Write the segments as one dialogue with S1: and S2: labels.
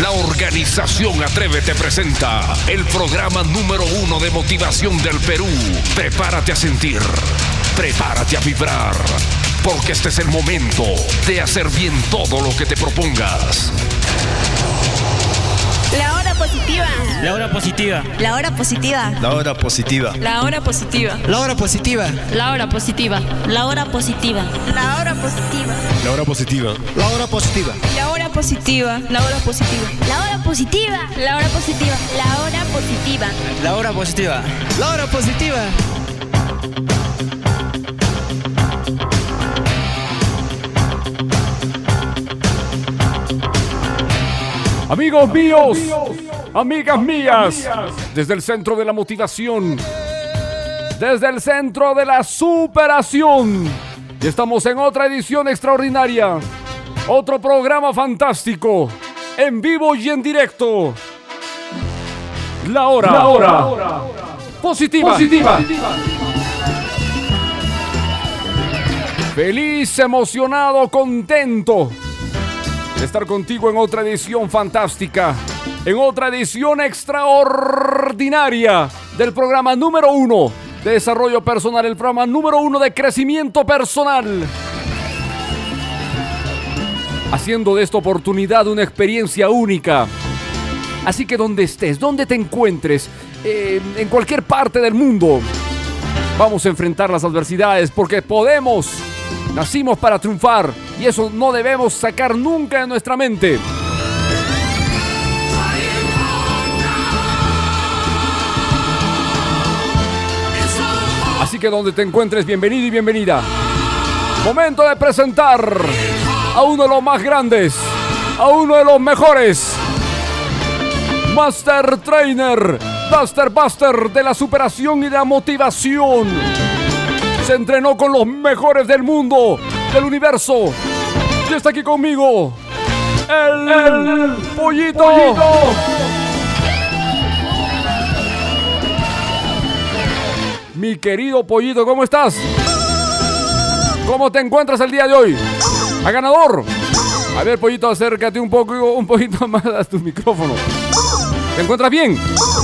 S1: La organización Atrévete presenta el programa número uno de motivación del Perú. Prepárate a sentir, prepárate a vibrar, porque este es el momento de hacer bien todo lo que te propongas.
S2: La hora positiva.
S3: La hora positiva.
S2: La hora positiva.
S4: La hora positiva.
S5: La hora positiva.
S3: La hora positiva.
S5: La hora positiva.
S2: La hora positiva. La hora positiva.
S4: La hora positiva.
S3: La hora positiva.
S5: La hora positiva. La hora positiva.
S2: La hora positiva. La hora positiva. La hora positiva.
S3: La hora positiva. La hora positiva.
S6: Amigos míos, amigas mías, desde el centro de la motivación, desde el centro de la superación, y estamos en otra edición extraordinaria, otro programa fantástico, en vivo y en directo. La hora, la hora, positiva, positiva. Feliz, emocionado, contento de estar contigo en otra edición fantástica, en otra edición extraordinaria del programa número uno desarrollo personal, el programa número uno de crecimiento personal. Haciendo de esta oportunidad una experiencia única. Así que donde estés, donde te encuentres, eh, en cualquier parte del mundo, vamos a enfrentar las adversidades porque podemos. Nacimos para triunfar y eso no debemos sacar nunca de nuestra mente. Que donde te encuentres, bienvenido y bienvenida. Momento de presentar a uno de los más grandes, a uno de los mejores. Master Trainer, Master Buster de la superación y de la motivación. Se entrenó con los mejores del mundo, del universo. Y está aquí conmigo. El, pollito. Mi querido pollito, ¿cómo estás? ¿Cómo te encuentras el día de hoy? ¿A ganador? A ver, pollito, acércate un poco, un poquito más a tu micrófono. ¿Te encuentras bien?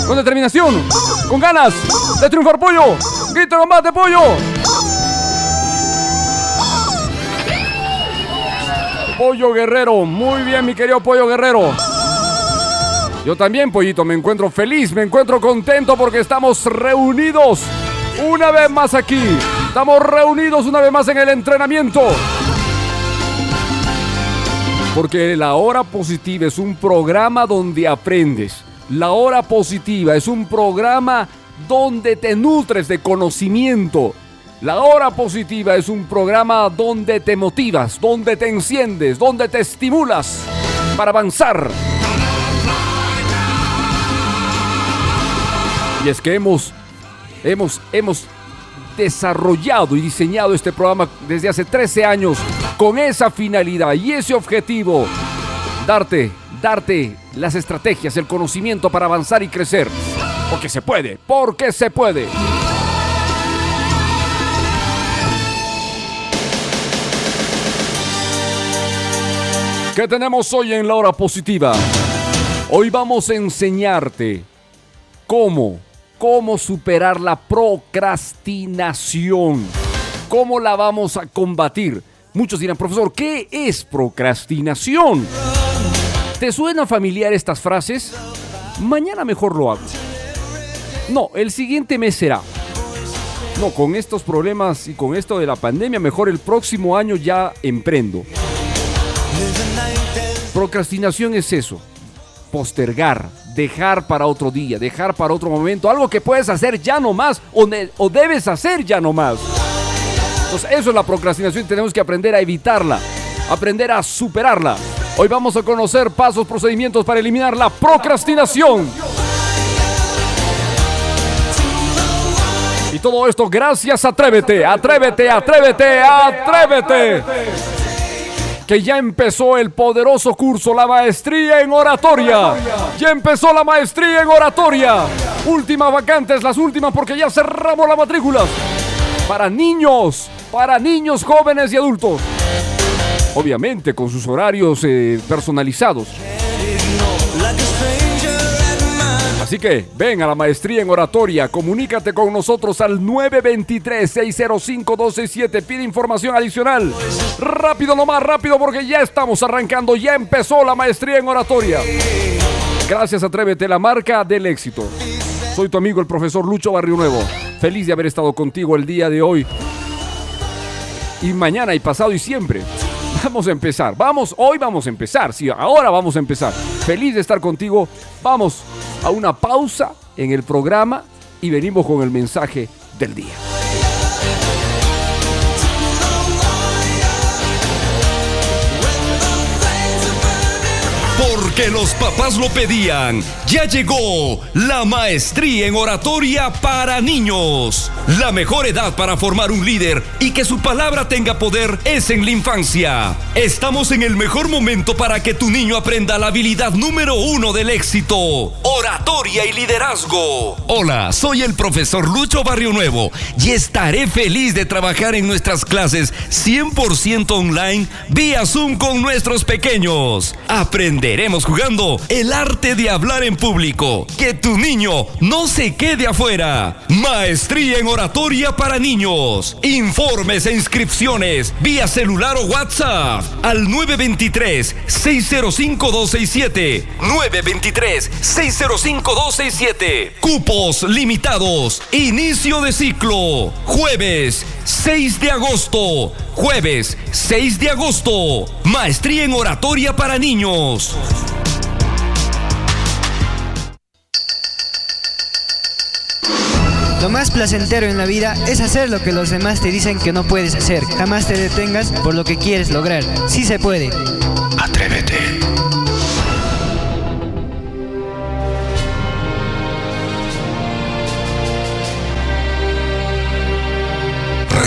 S6: ¿Con determinación? ¿Con ganas de triunfar, pollo? ¡Grito combate, pollo! Pollo Guerrero, muy bien, mi querido Pollo Guerrero. Yo también, pollito, me encuentro feliz, me encuentro contento porque estamos reunidos una vez más aquí. Estamos reunidos una vez más en el entrenamiento. Porque la hora positiva es un programa donde aprendes. La hora positiva es un programa donde te nutres de conocimiento. La hora positiva es un programa donde te motivas, donde te enciendes, donde te estimulas para avanzar. Y es que hemos, hemos, hemos desarrollado y diseñado este programa desde hace 13 años con esa finalidad y ese objetivo. Darte, darte las estrategias, el conocimiento para avanzar y crecer. Porque se puede, porque se puede. ¿Qué tenemos hoy en la hora positiva? Hoy vamos a enseñarte cómo, cómo superar la procrastinación. ¿Cómo la vamos a combatir? Muchos dirán, profesor, ¿qué es procrastinación? ¿Te suena familiar estas frases? Mañana mejor lo hago. No, el siguiente mes será. No, con estos problemas y con esto de la pandemia, mejor el próximo año ya emprendo. Procrastinación es eso. Postergar, dejar para otro día, dejar para otro momento, algo que puedes hacer ya no más o, o debes hacer ya no más. Entonces, eso es la procrastinación y tenemos que aprender a evitarla, aprender a superarla. Hoy vamos a conocer pasos, procedimientos para eliminar la procrastinación. Y todo esto gracias Atrévete, Atrévete, Atrévete, Atrévete. Que ya empezó el poderoso curso, la maestría en oratoria. Ya empezó la maestría en oratoria. Últimas vacantes, las últimas porque ya cerramos las matrículas. Para niños, para niños, jóvenes y adultos. Obviamente con sus horarios eh, personalizados. Así que ven a la maestría en oratoria, comunícate con nosotros al 923-605-267, pide información adicional. Rápido nomás, rápido porque ya estamos arrancando, ya empezó la maestría en oratoria. Gracias, Atrévete, la marca del éxito. Soy tu amigo el profesor Lucho Barrio Nuevo. Feliz de haber estado contigo el día de hoy. Y mañana y pasado y siempre. Vamos a empezar. Vamos, hoy vamos a empezar. Sí, ahora vamos a empezar. Feliz de estar contigo. Vamos a una pausa en el programa y venimos con el mensaje del día.
S1: Porque los papás lo pedían, ya llegó la maestría en oratoria para niños. La mejor edad para formar un líder y que su palabra tenga poder es en la infancia. Estamos en el mejor momento para que tu niño aprenda la habilidad número uno del éxito, oratoria y liderazgo. Hola, soy el profesor Lucho Barrio Nuevo y estaré feliz de trabajar en nuestras clases 100% online vía Zoom con nuestros pequeños. Aprenderemos jugando el arte de hablar en público. Que tu niño no se quede afuera. Maestría en oratoria para niños. Informes e inscripciones vía celular o WhatsApp al 923-605-267. 923-605-267. Cupos limitados. Inicio de ciclo. Jueves 6 de agosto. Jueves 6 de agosto. Maestría en oratoria para niños.
S3: Lo más placentero en la vida es hacer lo que los demás te dicen que no puedes hacer. Jamás te detengas por lo que quieres lograr. Sí se puede.
S1: Atrévete.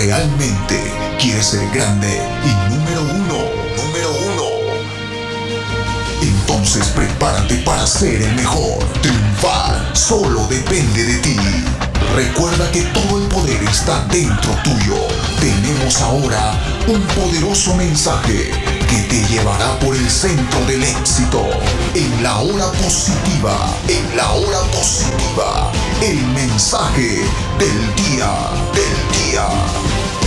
S7: ¿Realmente quieres ser grande y número uno? Número uno. Entonces prepárate para ser el mejor. Triunfar solo depende de ti. Recuerda que todo el poder está dentro tuyo. Tenemos ahora un poderoso mensaje que te llevará por el centro del éxito. En la hora positiva, en la hora positiva, el mensaje del día, del día.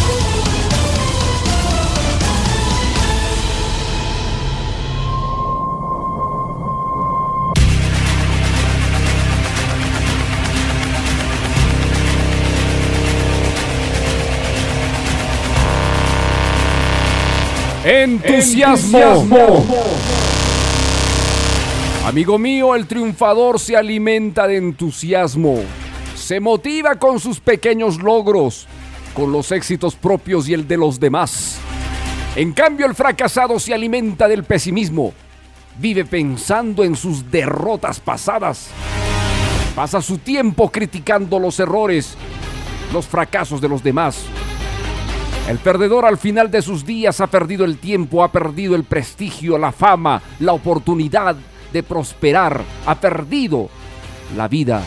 S6: Entusiasmo. Amigo mío, el triunfador se alimenta de entusiasmo. Se motiva con sus pequeños logros, con los éxitos propios y el de los demás. En cambio, el fracasado se alimenta del pesimismo. Vive pensando en sus derrotas pasadas. Pasa su tiempo criticando los errores, los fracasos de los demás. El perdedor al final de sus días ha perdido el tiempo, ha perdido el prestigio, la fama, la oportunidad de prosperar, ha perdido la vida.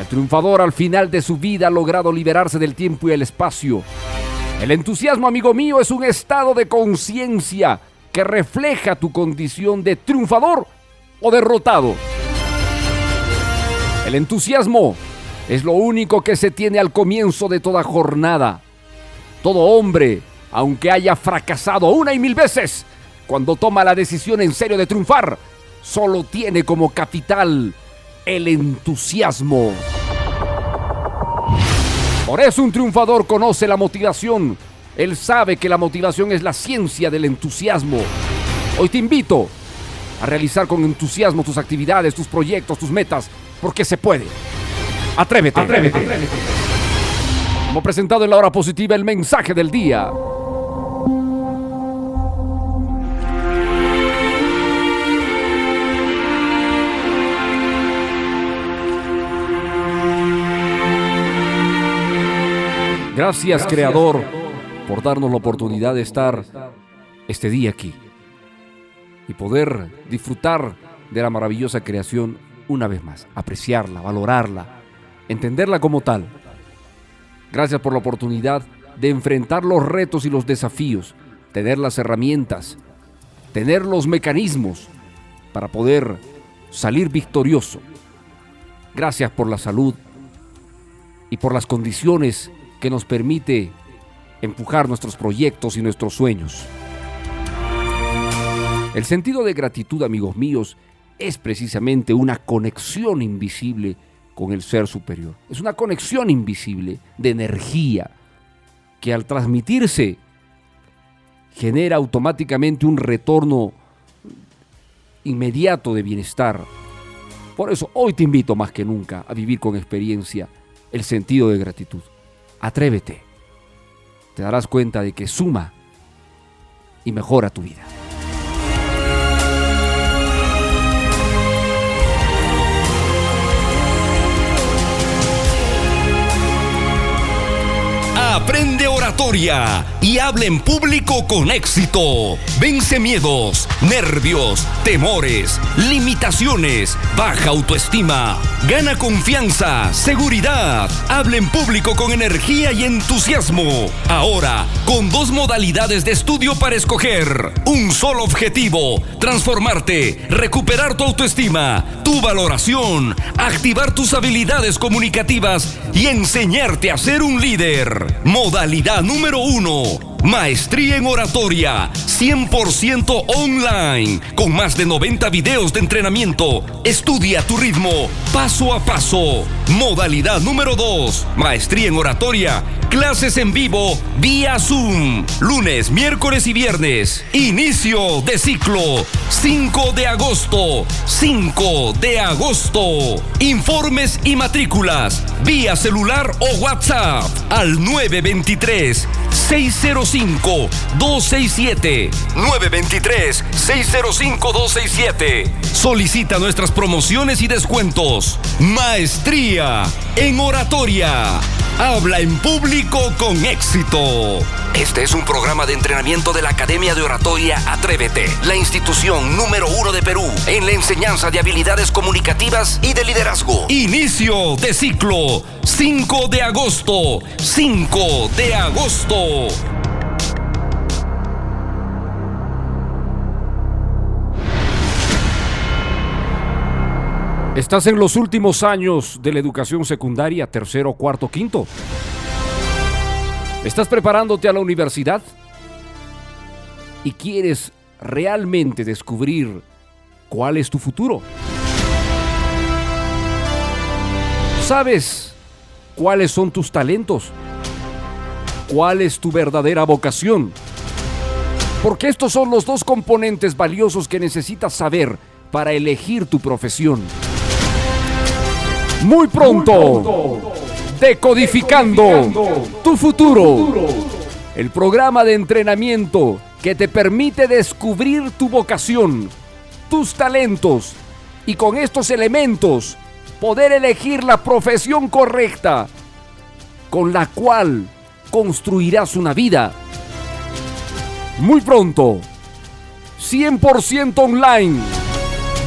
S6: El triunfador al final de su vida ha logrado liberarse del tiempo y el espacio. El entusiasmo, amigo mío, es un estado de conciencia que refleja tu condición de triunfador o derrotado. El entusiasmo es lo único que se tiene al comienzo de toda jornada. Todo hombre, aunque haya fracasado una y mil veces, cuando toma la decisión en serio de triunfar, solo tiene como capital el entusiasmo. Por eso un triunfador conoce la motivación. Él sabe que la motivación es la ciencia del entusiasmo. Hoy te invito a realizar con entusiasmo tus actividades, tus proyectos, tus metas, porque se puede. Atrévete. Atrévete. Como presentado en la hora positiva, el mensaje del día. Gracias, Creador, por darnos la oportunidad de estar este día aquí y poder disfrutar de la maravillosa creación una vez más, apreciarla, valorarla, entenderla como tal. Gracias por la oportunidad de enfrentar los retos y los desafíos, tener las herramientas, tener los mecanismos para poder salir victorioso. Gracias por la salud y por las condiciones que nos permite empujar nuestros proyectos y nuestros sueños. El sentido de gratitud, amigos míos, es precisamente una conexión invisible con el ser superior. Es una conexión invisible de energía que al transmitirse genera automáticamente un retorno inmediato de bienestar. Por eso hoy te invito más que nunca a vivir con experiencia el sentido de gratitud. Atrévete. Te darás cuenta de que suma y mejora tu vida.
S1: Aprende y habla en público con éxito. Vence miedos, nervios, temores, limitaciones, baja autoestima. Gana confianza, seguridad. Habla en público con energía y entusiasmo. Ahora, con dos modalidades de estudio para escoger. Un solo objetivo, transformarte, recuperar tu autoestima, tu valoración, activar tus habilidades comunicativas y enseñarte a ser un líder. Modalidad número uno. Maestría en oratoria, 100% online, con más de 90 videos de entrenamiento. Estudia tu ritmo, paso a paso. Modalidad número 2, maestría en oratoria, clases en vivo, vía Zoom, lunes, miércoles y viernes. Inicio de ciclo, 5 de agosto, 5 de agosto. Informes y matrículas, vía celular o WhatsApp al 923 605-267. 923-605-267. Solicita nuestras promociones y descuentos. Maestría en oratoria. Habla en público con éxito. Este es un programa de entrenamiento de la Academia de Oratoria Atrévete, la institución número uno de Perú en la enseñanza de habilidades comunicativas y de liderazgo. Inicio de ciclo 5 de agosto. 5 de agosto.
S6: Estás en los últimos años de la educación secundaria, tercero, cuarto, quinto. ¿Estás preparándote a la universidad? ¿Y quieres realmente descubrir cuál es tu futuro? ¿Sabes cuáles son tus talentos? ¿Cuál es tu verdadera vocación? Porque estos son los dos componentes valiosos que necesitas saber para elegir tu profesión. Muy pronto, Decodificando tu futuro. El programa de entrenamiento que te permite descubrir tu vocación, tus talentos y con estos elementos poder elegir la profesión correcta con la cual construirás una vida. Muy pronto, 100% online,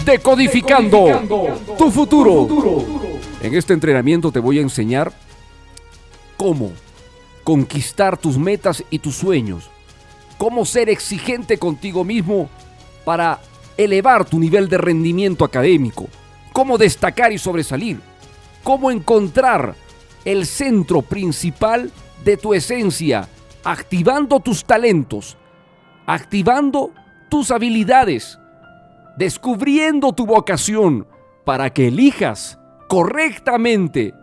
S6: decodificando, tu futuro. En este entrenamiento te voy a enseñar cómo conquistar tus metas y tus sueños, cómo ser exigente contigo mismo para elevar tu nivel de rendimiento académico, cómo destacar y sobresalir, cómo encontrar el centro principal de tu esencia, activando tus talentos, activando tus habilidades, descubriendo tu vocación para que elijas correctamente,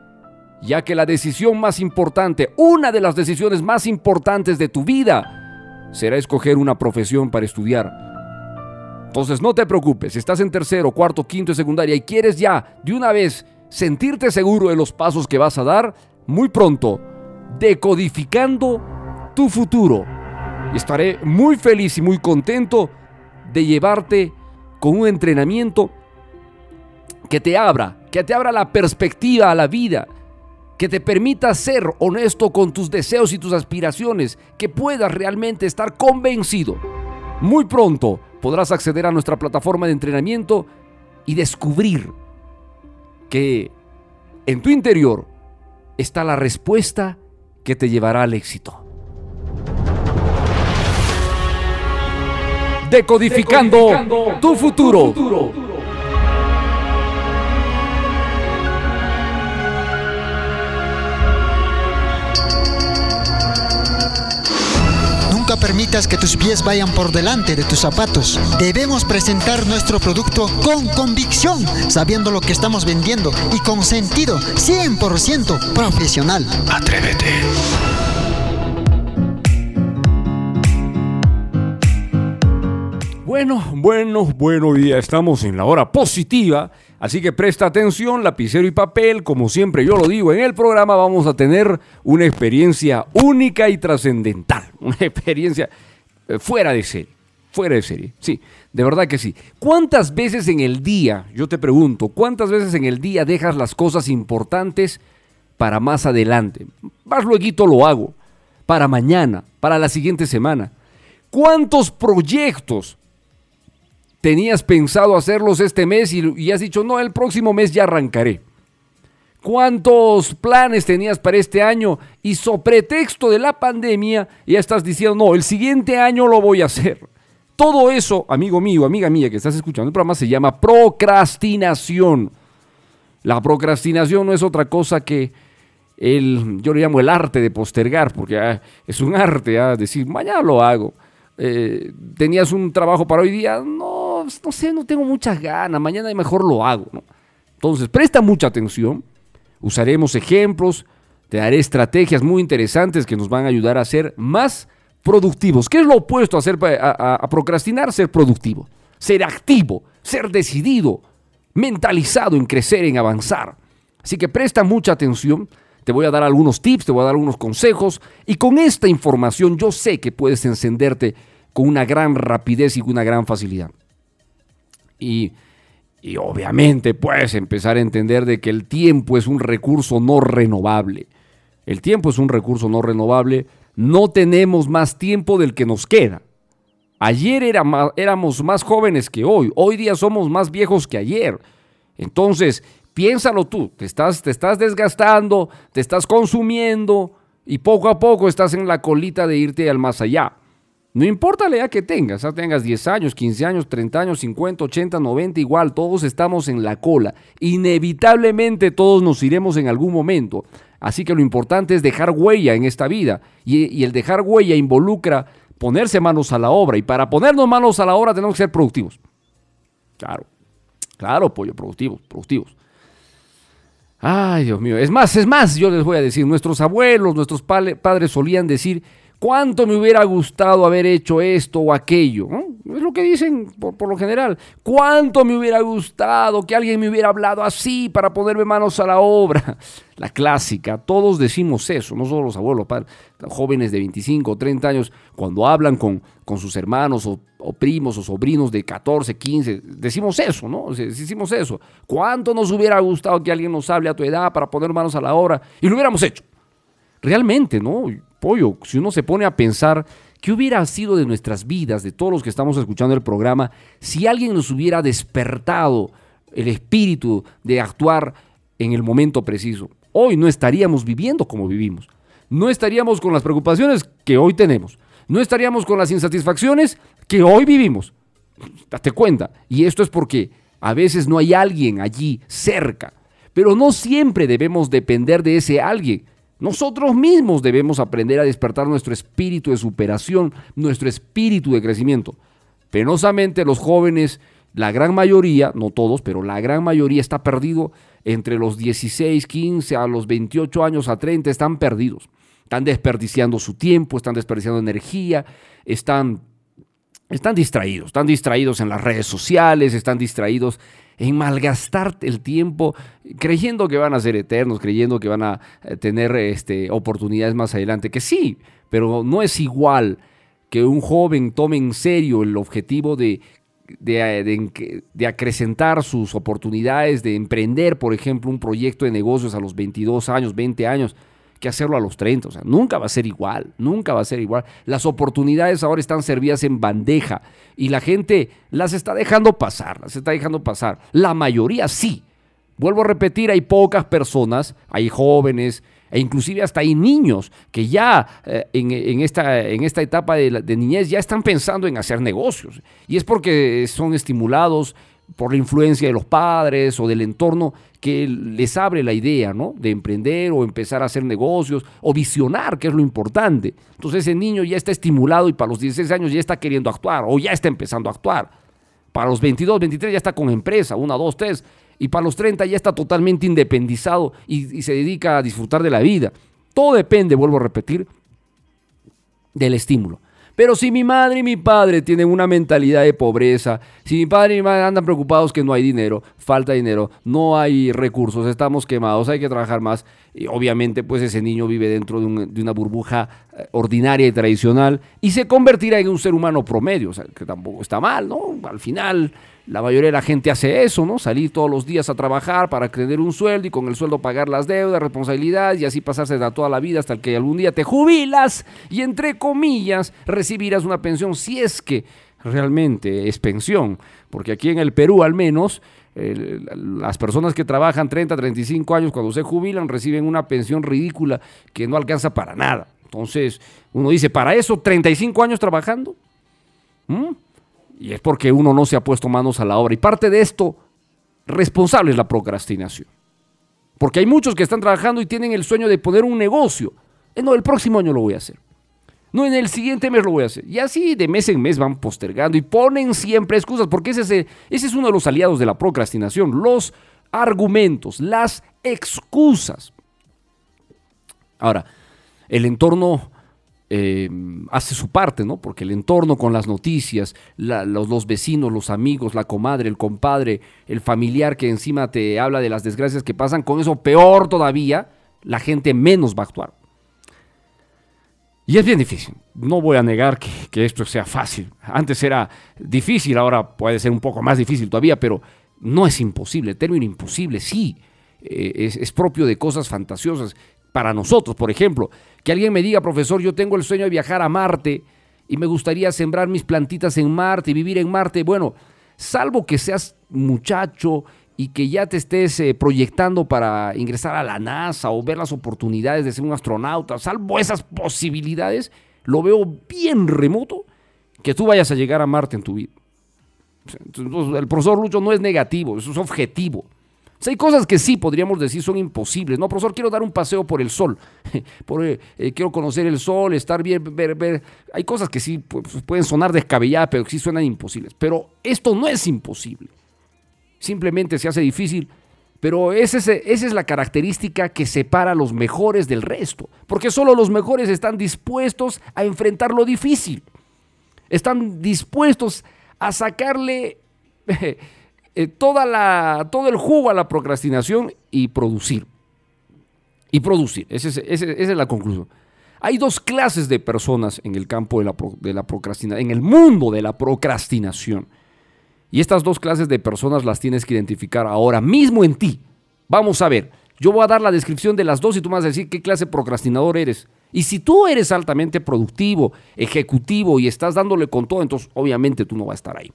S6: ya que la decisión más importante, una de las decisiones más importantes de tu vida, será escoger una profesión para estudiar. Entonces no te preocupes, si estás en tercero, cuarto, quinto y secundaria y quieres ya de una vez sentirte seguro de los pasos que vas a dar, muy pronto, decodificando tu futuro. Estaré muy feliz y muy contento de llevarte con un entrenamiento que te abra, que te abra la perspectiva a la vida, que te permita ser honesto con tus deseos y tus aspiraciones, que puedas realmente estar convencido. Muy pronto podrás acceder a nuestra plataforma de entrenamiento y descubrir que en tu interior está la respuesta que te llevará al éxito. Decodificando, tu futuro.
S8: Permitas que tus pies vayan por delante de tus zapatos. Debemos presentar nuestro producto con convicción, sabiendo lo que estamos vendiendo y con sentido 100% profesional.
S1: Atrévete.
S6: Bueno, bueno, bueno día. Estamos en la hora positiva. Así que presta atención, lapicero y papel. Como siempre yo lo digo en el programa, vamos a tener una experiencia única y trascendental. Una experiencia eh, fuera de serie. Fuera de serie. Sí, de verdad que sí. ¿Cuántas veces en el día, yo te pregunto, cuántas veces en el día dejas las cosas importantes para más adelante? Más luego lo hago. Para mañana, para la siguiente semana. ¿Cuántos proyectos tenías pensado hacerlos este mes y, has dicho, no, el próximo mes ya arrancaré. ¿Cuántos planes tenías para este año? Y sobre pretexto de la pandemia ya estás diciendo, no, el siguiente año lo voy a hacer. Todo eso, amigo mío, amiga mía que estás escuchando el programa, se llama procrastinación. La procrastinación no es otra cosa que el, yo le llamo el arte de postergar, porque ah, es un arte, ah, decir, mañana lo hago. Eh, tenías un trabajo para hoy día, no, no sé, no tengo muchas ganas, mañana mejor lo hago. Entonces, presta mucha atención, usaremos ejemplos, te daré estrategias muy interesantes que nos van a ayudar a ser más productivos. ¿Qué es lo opuesto a, ser, a procrastinar? Ser productivo, ser activo, ser decidido, mentalizado en crecer, en avanzar. Así que presta mucha atención. Te voy a dar algunos tips, te voy a dar algunos consejos y con esta información yo sé que puedes encenderte con una gran rapidez y con una gran facilidad. Y, obviamente puedes empezar a entender de que el tiempo es un recurso no renovable. El tiempo es un recurso no renovable. No tenemos más tiempo del que nos queda. Ayer éramos más jóvenes que hoy. Hoy día somos más viejos que ayer. Entonces, piénsalo tú. Te estás desgastando, te estás consumiendo y poco a poco estás en la colita de irte al más allá. No importa la edad que tengas, ya tengas 10 años, 15 años, 30 años, 50, 80, 90, igual, todos estamos en la cola. Inevitablemente todos nos iremos en algún momento. Así que lo importante es dejar huella en esta vida. Y, y, el dejar huella involucra ponerse manos a la obra. Y para ponernos manos a la obra tenemos que ser productivos. Claro, claro, pollo, productivos, productivos. Ay, Dios mío. Es más, es más, yo les voy a decir, nuestros abuelos, nuestros padres solían decir, ¿Cuánto me hubiera gustado haber hecho esto o aquello? Es lo que dicen por, por, lo general. ¿Cuánto me hubiera gustado que alguien me hubiera hablado así para ponerme manos a la obra? La clásica, todos decimos eso, no solo los abuelos, padres, jóvenes de 25 o 30 años, cuando hablan con, con sus hermanos o, o, primos o sobrinos de 14, 15, decimos eso, ¿no? Decimos eso. ¿Cuánto nos hubiera gustado que alguien nos hable a tu edad para poner manos a la obra? Y lo hubiéramos hecho. Realmente, ¿no? Pollo, si uno se pone a pensar qué hubiera sido de nuestras vidas, de todos los que estamos escuchando el programa, si alguien nos hubiera despertado el espíritu de actuar en el momento preciso. Hoy no estaríamos viviendo como vivimos. No estaríamos con las preocupaciones que hoy tenemos. No estaríamos con las insatisfacciones que hoy vivimos. Date cuenta. Y esto es porque a veces no hay alguien allí cerca. Pero no siempre debemos depender de ese alguien. Nosotros mismos debemos aprender a despertar nuestro espíritu de superación, nuestro espíritu de crecimiento. Penosamente los jóvenes, la gran mayoría, no todos, pero la gran mayoría está perdido entre los 16, 15 a los 28 años a 30, están perdidos. Están desperdiciando su tiempo, están desperdiciando energía, están, están distraídos, están distraídos en las redes sociales, están distraídos en malgastar el tiempo creyendo que van a ser eternos, creyendo que van a eh, tener este, oportunidades más adelante, que sí, pero no es igual que un joven tome en serio el objetivo de, de, de, acrecentar sus oportunidades, de emprender, por ejemplo, un proyecto de negocios a los 22 años, 20 años, que hacerlo a los 30. O sea, nunca va a ser igual, nunca va a ser igual. Las oportunidades ahora están servidas en bandeja y la gente las está dejando pasar, las está dejando pasar. La mayoría sí. Vuelvo a repetir, hay pocas personas, hay jóvenes, e inclusive hasta hay niños que ya eh, en, esta, en esta etapa de, de, niñez ya están pensando en hacer negocios. Y es porque son estimulados por la influencia de los padres o del entorno que les abre la idea, ¿no? De emprender o empezar a hacer negocios o visionar, que es lo importante. Entonces ese niño ya está estimulado y para los 16 años ya está queriendo actuar o ya está empezando a actuar. Para los 22, 23 ya está con empresa, una, dos, tres. Y para los 30 ya está totalmente independizado y se dedica a disfrutar de la vida. Todo depende, vuelvo a repetir, del estímulo. Pero si mi madre y mi padre tienen una mentalidad de pobreza, si mi padre y mi madre andan preocupados que no hay dinero, falta dinero, no hay recursos, estamos quemados, hay que trabajar más, y obviamente pues ese niño vive dentro de, de una burbuja eh, ordinaria y tradicional y se convertirá en un ser humano promedio, o sea, que tampoco está mal, ¿no? Al final la mayoría de la gente hace eso, ¿no? Salir todos los días a trabajar para tener un sueldo y con el sueldo pagar las deudas, responsabilidades y así pasarse toda la vida hasta que algún día te jubilas y entre comillas recibirás una pensión si es que realmente es pensión. Porque aquí en el Perú al menos las personas que trabajan 30, 35 años cuando se jubilan reciben una pensión ridícula que no alcanza para nada. Entonces uno dice, ¿para eso 35 años trabajando? ¿Mm? Y es porque uno no se ha puesto manos a la obra. Y parte de esto responsable es la procrastinación. Porque hay muchos que están trabajando y tienen el sueño de poner un negocio. Eh, no, el próximo año lo voy a hacer. No, en el siguiente mes lo voy a hacer. Y así de mes en mes van postergando y ponen siempre excusas, porque ese es, ese es uno de los aliados de la procrastinación, los argumentos, las excusas. Ahora, el entorno eh, hace su parte, ¿no? Porque el entorno con las noticias, los, vecinos, los amigos, la comadre, el compadre, el familiar que encima te habla de las desgracias que pasan, con eso peor todavía, la gente menos va a actuar. Y es bien difícil. No voy a negar que, esto sea fácil. Antes era difícil, ahora puede ser un poco más difícil todavía, pero no es imposible. El término imposible sí eh, es propio de cosas fantasiosas para nosotros, por ejemplo, que alguien me diga, profesor, yo tengo el sueño de viajar a Marte y me gustaría sembrar mis plantitas en Marte y vivir en Marte. Bueno, salvo que seas muchacho y que ya te estés eh, proyectando para ingresar a la NASA o ver las oportunidades de ser un astronauta, salvo esas posibilidades, lo veo bien remoto que tú vayas a llegar a Marte en tu vida. el profesor Lucho no es negativo, eso es objetivo hay cosas que sí podríamos decir son imposibles. No, profesor, quiero dar un paseo por el sol. por, eh, eh, quiero conocer el sol, estar bien, ver, ver. Hay cosas que sí pues, pueden sonar descabelladas, pero sí suenan imposibles. Pero esto no es imposible. Simplemente se hace difícil. Pero es, esa es la característica que separa a los mejores del resto. Porque solo los mejores están dispuestos a enfrentar lo difícil. Están dispuestos a sacarle Eh, toda la, todo el jugo a la procrastinación y producir. Y producir, esa es, la conclusión. Hay dos clases de personas en el campo de la, de la procrastinación, en el mundo de la procrastinación. Y estas dos clases de personas las tienes que identificar ahora mismo en ti. Vamos a ver, yo voy a dar la descripción de las dos y tú me vas a decir qué clase de procrastinador eres. Y si tú eres altamente productivo, ejecutivo y estás dándole con todo, entonces obviamente tú no vas a estar ahí.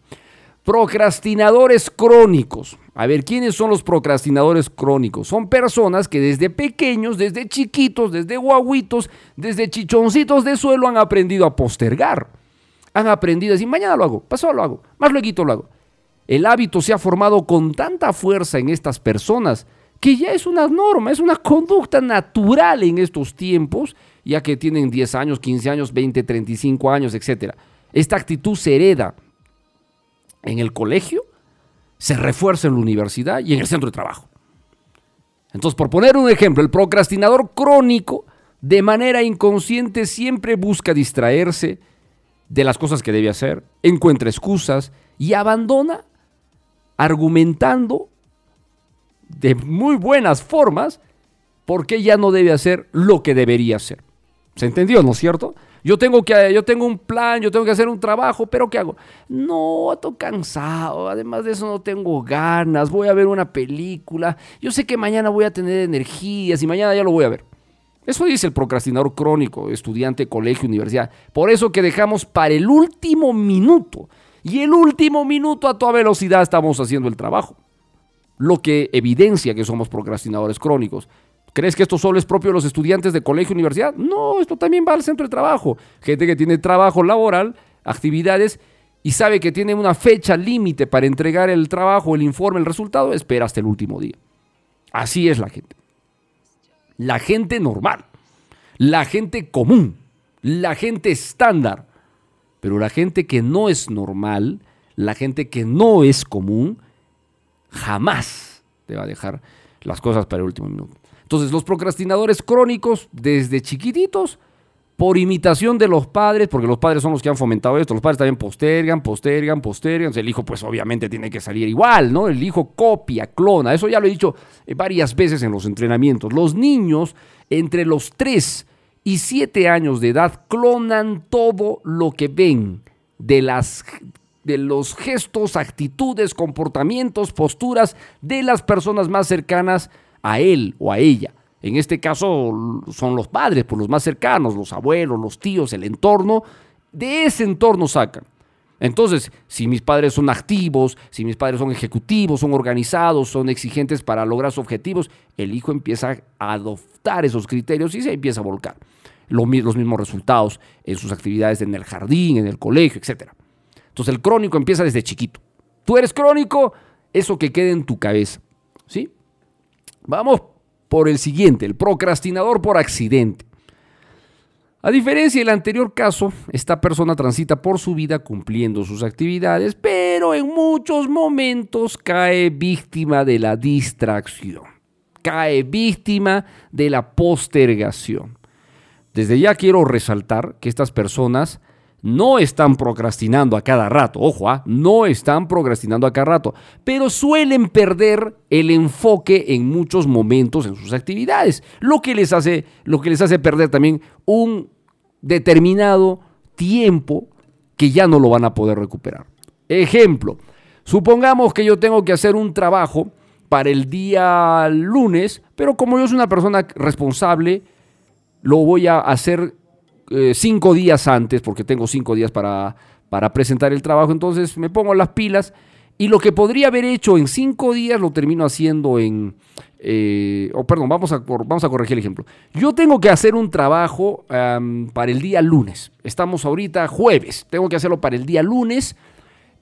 S6: Procrastinadores crónicos. A ver, ¿quiénes son los procrastinadores crónicos? Son personas que desde pequeños, desde chiquitos, desde guaguitos, desde chichoncitos de suelo han aprendido a postergar. Han aprendido a decir, mañana lo hago, pasado lo hago, más luego lo hago. El hábito se ha formado con tanta fuerza en estas personas que ya es una norma, es una conducta natural en estos tiempos, ya que tienen 10 años, 15 años, 20, 35 años, etc. Esta actitud se hereda en el colegio, se refuerza en la universidad y en el centro de trabajo. Entonces, por poner un ejemplo, el procrastinador crónico de manera inconsciente siempre busca distraerse de las cosas que debe hacer, encuentra excusas y abandona argumentando de muy buenas formas por qué ya no debe hacer lo que debería hacer. ¿Se entendió, no es cierto? Yo tengo, que, yo tengo un plan, yo tengo que hacer un trabajo, pero ¿qué hago? No, estoy cansado, además de eso no tengo ganas, voy a ver una película, yo sé que mañana voy a tener energías y mañana ya lo voy a ver. Eso dice el procrastinador crónico, estudiante, colegio, universidad. Por eso que dejamos para el último minuto. Y el último minuto a toda velocidad estamos haciendo el trabajo. Lo que evidencia que somos procrastinadores crónicos. ¿Crees que esto solo es propio de los estudiantes de colegio universidad? No, esto también va al centro de trabajo. Gente que tiene trabajo laboral, actividades y sabe que tiene una fecha límite para entregar el trabajo, el informe, el resultado, espera hasta el último día. Así es la gente. La gente normal, la gente común, la gente estándar. Pero la gente que no es normal, la gente que no es común, jamás te va a dejar las cosas para el último minuto. Entonces, los procrastinadores crónicos, desde chiquititos, por imitación de los padres, porque los padres son los que han fomentado esto, los padres también postergan, postergan, postergan, el hijo pues obviamente tiene que salir igual, ¿no? El hijo copia, clona, eso ya lo he dicho eh, varias veces en los entrenamientos. Los niños entre los 3 y 7 años de edad clonan todo lo que ven de las de los gestos, actitudes, comportamientos, posturas de las personas más cercanas a él o a ella. En este caso son los padres, por los más cercanos, los abuelos, los tíos, el entorno. De ese entorno sacan. Entonces, si mis padres son activos, si mis padres son ejecutivos, son organizados, son exigentes para lograr sus objetivos, el hijo empieza a adoptar esos criterios y se empieza a volcar. Los, mismos resultados en sus actividades en el jardín, en el colegio, etc. Entonces, el crónico empieza desde chiquito. Tú eres crónico, eso que quede en tu cabeza. Vamos por el siguiente, el procrastinador por accidente. A diferencia del anterior caso, esta persona transita por su vida cumpliendo sus actividades, pero en muchos momentos cae víctima de la distracción, cae víctima de la postergación. Desde ya quiero resaltar que estas personas no están procrastinando a cada rato, ojo, ¿ah? no están procrastinando a cada rato, pero suelen perder el enfoque en muchos momentos en sus actividades, lo que les hace, lo que les hace perder también un determinado tiempo que ya no lo van a poder recuperar. Ejemplo, supongamos que yo tengo que hacer un trabajo para el día lunes, pero como yo soy una persona responsable, lo voy a hacer eh, cinco días antes, porque tengo cinco días para, para presentar el trabajo, entonces me pongo las pilas y lo que podría haber hecho en cinco días lo termino haciendo en... Eh, perdón, vamos a, vamos a corregir el ejemplo. Yo tengo que hacer un trabajo para el día lunes. Estamos ahorita jueves. Tengo que hacerlo para el día lunes.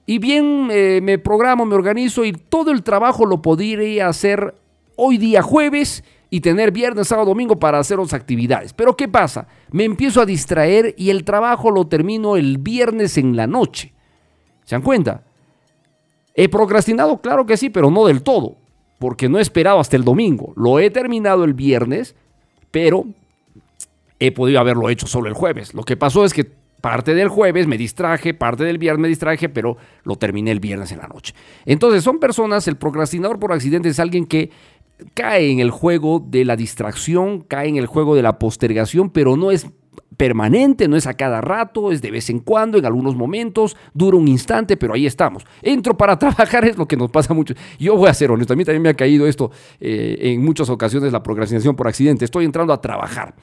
S6: Y bien eh, me programo, me organizo y todo el trabajo lo podría hacer hoy día jueves y tener viernes, sábado, domingo para hacer otras actividades. Pero ¿qué pasa? Me empiezo a distraer y el trabajo lo termino el viernes en la noche. ¿Se dan cuenta? ¿He procrastinado? Claro que sí, pero no del todo, porque no he esperado hasta el domingo. Lo he terminado el viernes, pero he podido haberlo hecho solo el jueves. Lo que pasó es que parte del jueves me distraje, parte del viernes me distraje, pero lo terminé el viernes en la noche. Entonces son personas, el procrastinador por accidente es alguien que cae en el juego de la distracción, cae en el juego de la postergación, pero no es permanente, no es a cada rato, es de vez en cuando, en algunos momentos, dura un instante, pero ahí estamos. Entro para trabajar, es lo que nos pasa mucho. Yo voy a ser honesto, a mí también me ha caído esto eh, en muchas ocasiones, la procrastinación por accidente. Estoy entrando a trabajar,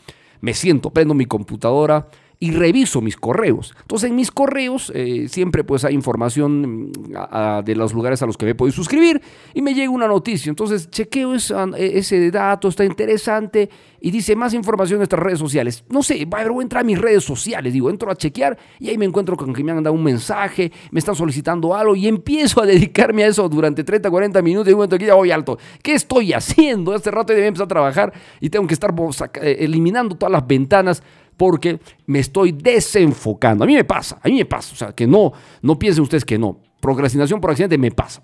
S6: me siento, prendo mi computadora, y reviso mis correos. Entonces en mis correos eh, siempre pues hay información mm, de los lugares a los que me puedo suscribir y me llega una noticia. Entonces chequeo e, ese dato, está interesante y dice más información en nuestras redes sociales. No sé, voy a entrar a mis redes sociales, digo, entro a chequear y ahí me encuentro con que me han dado un mensaje, me están solicitando algo y empiezo a dedicarme a eso durante 30, 40 minutos y momento aquí ya voy alto. ¿Qué estoy haciendo? Este rato ya empezar a trabajar y tengo que estar pues, eh, eliminando todas las ventanas porque me estoy desenfocando. A mí me pasa, a mí me pasa. O sea, que no, no piensen ustedes que no. procrastinación por accidente me pasa.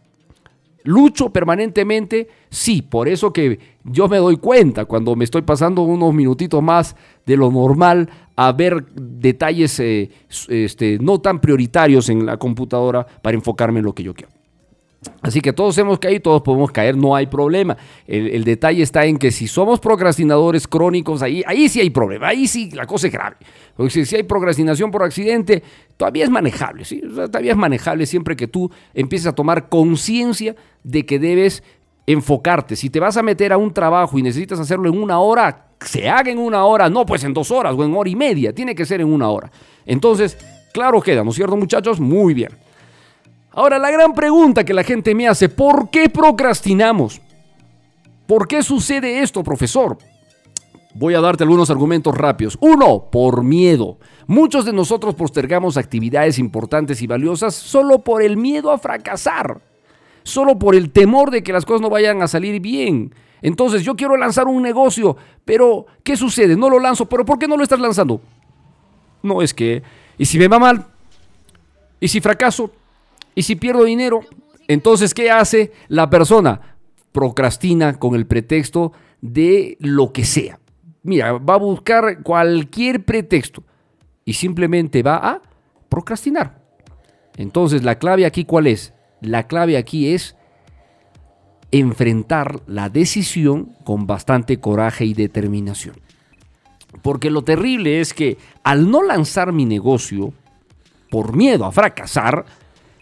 S6: Lucho permanentemente, sí, por eso que yo me doy cuenta cuando me estoy pasando unos minutitos más de lo normal a ver detalles eh, este, no tan prioritarios en la computadora para enfocarme en lo que yo quiero. Así que todos hemos caído, todos podemos caer, no hay problema. El, detalle está en que si somos procrastinadores crónicos, ahí, ahí sí hay problema, ahí sí la cosa es grave. Porque si, hay procrastinación por accidente, todavía es manejable, ¿sí? todavía es manejable siempre que tú empieces a tomar conciencia de que debes enfocarte. Si te vas a meter a un trabajo y necesitas hacerlo en una hora, se haga en una hora, no pues en dos horas o en hora y media, tiene que ser en una hora. Entonces, claro queda, ¿no es cierto muchachos? Muy bien. Ahora, la gran pregunta que la gente me hace, ¿por qué procrastinamos? ¿Por qué sucede esto, profesor? Voy a darte algunos argumentos rápidos. Uno, por miedo. Muchos de nosotros postergamos actividades importantes y valiosas solo por el miedo a fracasar, solo por el temor de que las cosas no vayan a salir bien. Entonces yo quiero lanzar un negocio, pero ¿qué sucede? No lo lanzo, pero ¿por qué no lo estás lanzando? No es que, ¿y si me va mal? ¿Y si fracaso? Y si pierdo dinero, entonces, ¿qué hace la persona? Procrastina con el pretexto de lo que sea. Mira, va a buscar cualquier pretexto y simplemente va a procrastinar. Entonces, la clave aquí, ¿cuál es? La clave aquí es enfrentar la decisión con bastante coraje y determinación. Porque lo terrible es que al no lanzar mi negocio, por miedo a fracasar,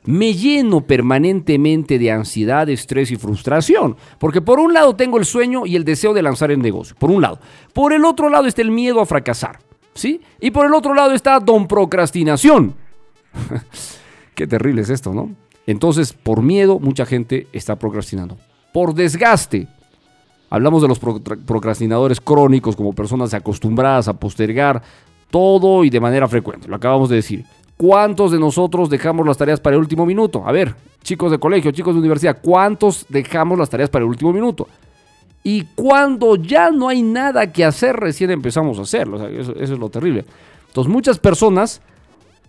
S6: me lleno permanentemente de ansiedad, estrés y frustración. Porque por un lado tengo el sueño y el deseo de lanzar el negocio, por un lado. Por el otro lado está el miedo a fracasar, ¿sí? Y por el otro lado está don procrastinación. Qué terrible es esto, ¿no? Entonces, por miedo, mucha gente está procrastinando. Por desgaste, hablamos de los procrastinadores crónicos como personas acostumbradas a postergar todo y de manera frecuente, lo acabamos de decir. ¿Cuántos de nosotros dejamos las tareas para el último minuto? A ver, chicos de colegio, chicos de universidad, ¿cuántos dejamos las tareas para el último minuto? Y cuando ya no hay nada que hacer, recién empezamos a hacerlo. eso, es lo terrible. Entonces, muchas personas,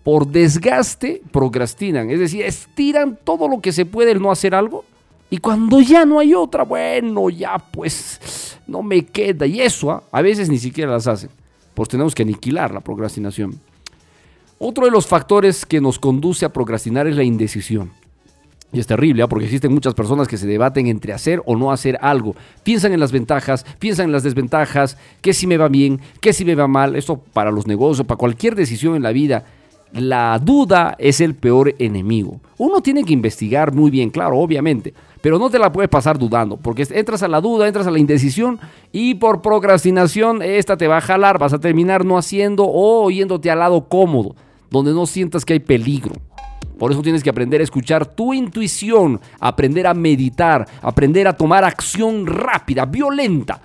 S6: por desgaste, procrastinan. Es decir, estiran todo lo que se puede el no hacer algo. Y cuando ya no hay otra, bueno, ya pues no me queda. Y eso ¿ah? a veces ni siquiera las hacen. Pues tenemos que aniquilar la procrastinación. Otro de los factores que nos conduce a procrastinar es la indecisión. Y es terrible, ¿ah? porque existen muchas personas que se debaten entre hacer o no hacer algo. Piensan en las ventajas, piensan en las desventajas, qué si me va bien, qué si me va mal. Esto para los negocios, para cualquier decisión en la vida. La duda es el peor enemigo. Uno tiene que investigar muy bien, claro, obviamente, pero no te la puedes pasar dudando, porque entras a la duda, entras a la indecisión y por procrastinación esta te va a jalar, vas a terminar no haciendo o yéndote al lado cómodo donde no sientas que hay peligro. Por eso tienes que aprender a escuchar tu intuición, aprender a meditar, aprender a tomar acción rápida, violenta,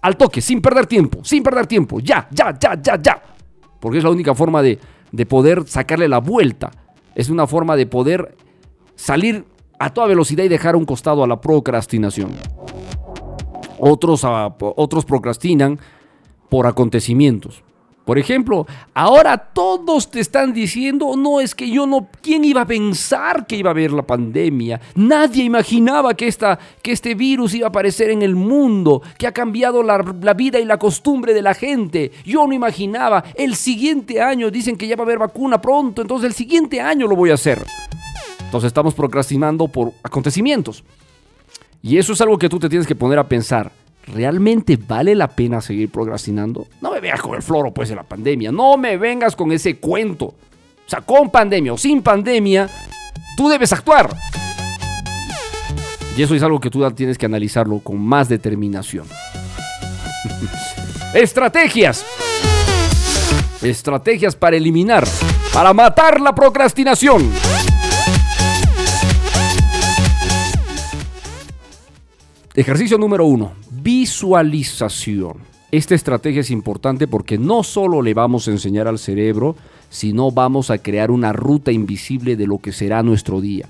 S6: al toque, sin perder tiempo, sin perder tiempo, ya, ya, ya, ya, ya. Porque es la única forma de, poder sacarle la vuelta. Es una forma de poder salir a toda velocidad y dejar un costado a la procrastinación. Otros, ah, otros procrastinan por acontecimientos. Por ejemplo, ahora todos te están diciendo, no es que yo no, ¿quién iba a pensar que iba a haber la pandemia? Nadie imaginaba que, esta, que este virus iba a aparecer en el mundo, que ha cambiado la, la vida y la costumbre de la gente. Yo no imaginaba, el siguiente año dicen que ya va a haber vacuna pronto, entonces el siguiente año lo voy a hacer. Entonces estamos procrastinando por acontecimientos. Y eso es algo que tú te tienes que poner a pensar. ¿Realmente vale la pena seguir procrastinando? No me veas con el floro pues de la pandemia, no me vengas con ese cuento. O sea, con pandemia o sin pandemia, tú debes actuar. Y eso es algo que tú tienes que analizarlo con más determinación. Estrategias. Estrategias para eliminar, para matar la procrastinación. Ejercicio número uno, visualización. Esta estrategia es importante porque no solo le vamos a enseñar al cerebro, sino vamos a crear una ruta invisible de lo que será nuestro día.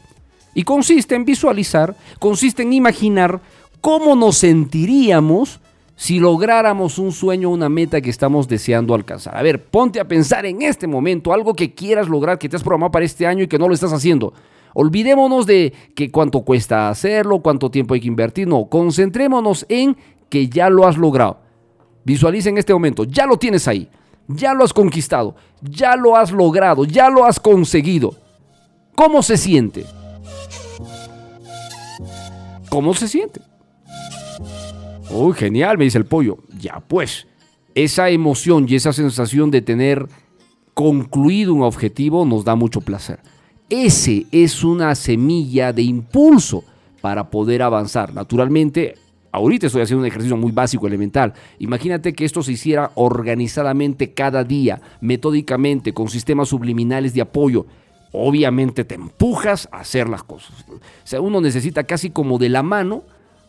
S6: Y consiste en visualizar, consiste en imaginar cómo nos sentiríamos si lográramos un sueño, una meta que estamos deseando alcanzar. A ver, ponte a pensar en este momento algo que quieras lograr, que te has programado para este año y que no lo estás haciendo Olvidémonos de que cuánto cuesta hacerlo, cuánto tiempo hay que invertir. No, concentrémonos en que ya lo has logrado. Visualiza en este momento, ya lo tienes ahí, ya lo has conquistado, ya lo has logrado, ya lo has conseguido. ¿Cómo se siente? ¿Cómo se siente? Uy, genial, me dice el pollo. Ya pues, esa emoción y esa sensación de tener concluido un objetivo nos da mucho placer. Ese es una semilla de impulso para poder avanzar. Naturalmente, ahorita estoy haciendo un ejercicio muy básico, elemental. Imagínate que esto se hiciera organizadamente cada día, metódicamente, con sistemas subliminales de apoyo. Obviamente te empujas a hacer las cosas. O sea, uno necesita casi como de la mano,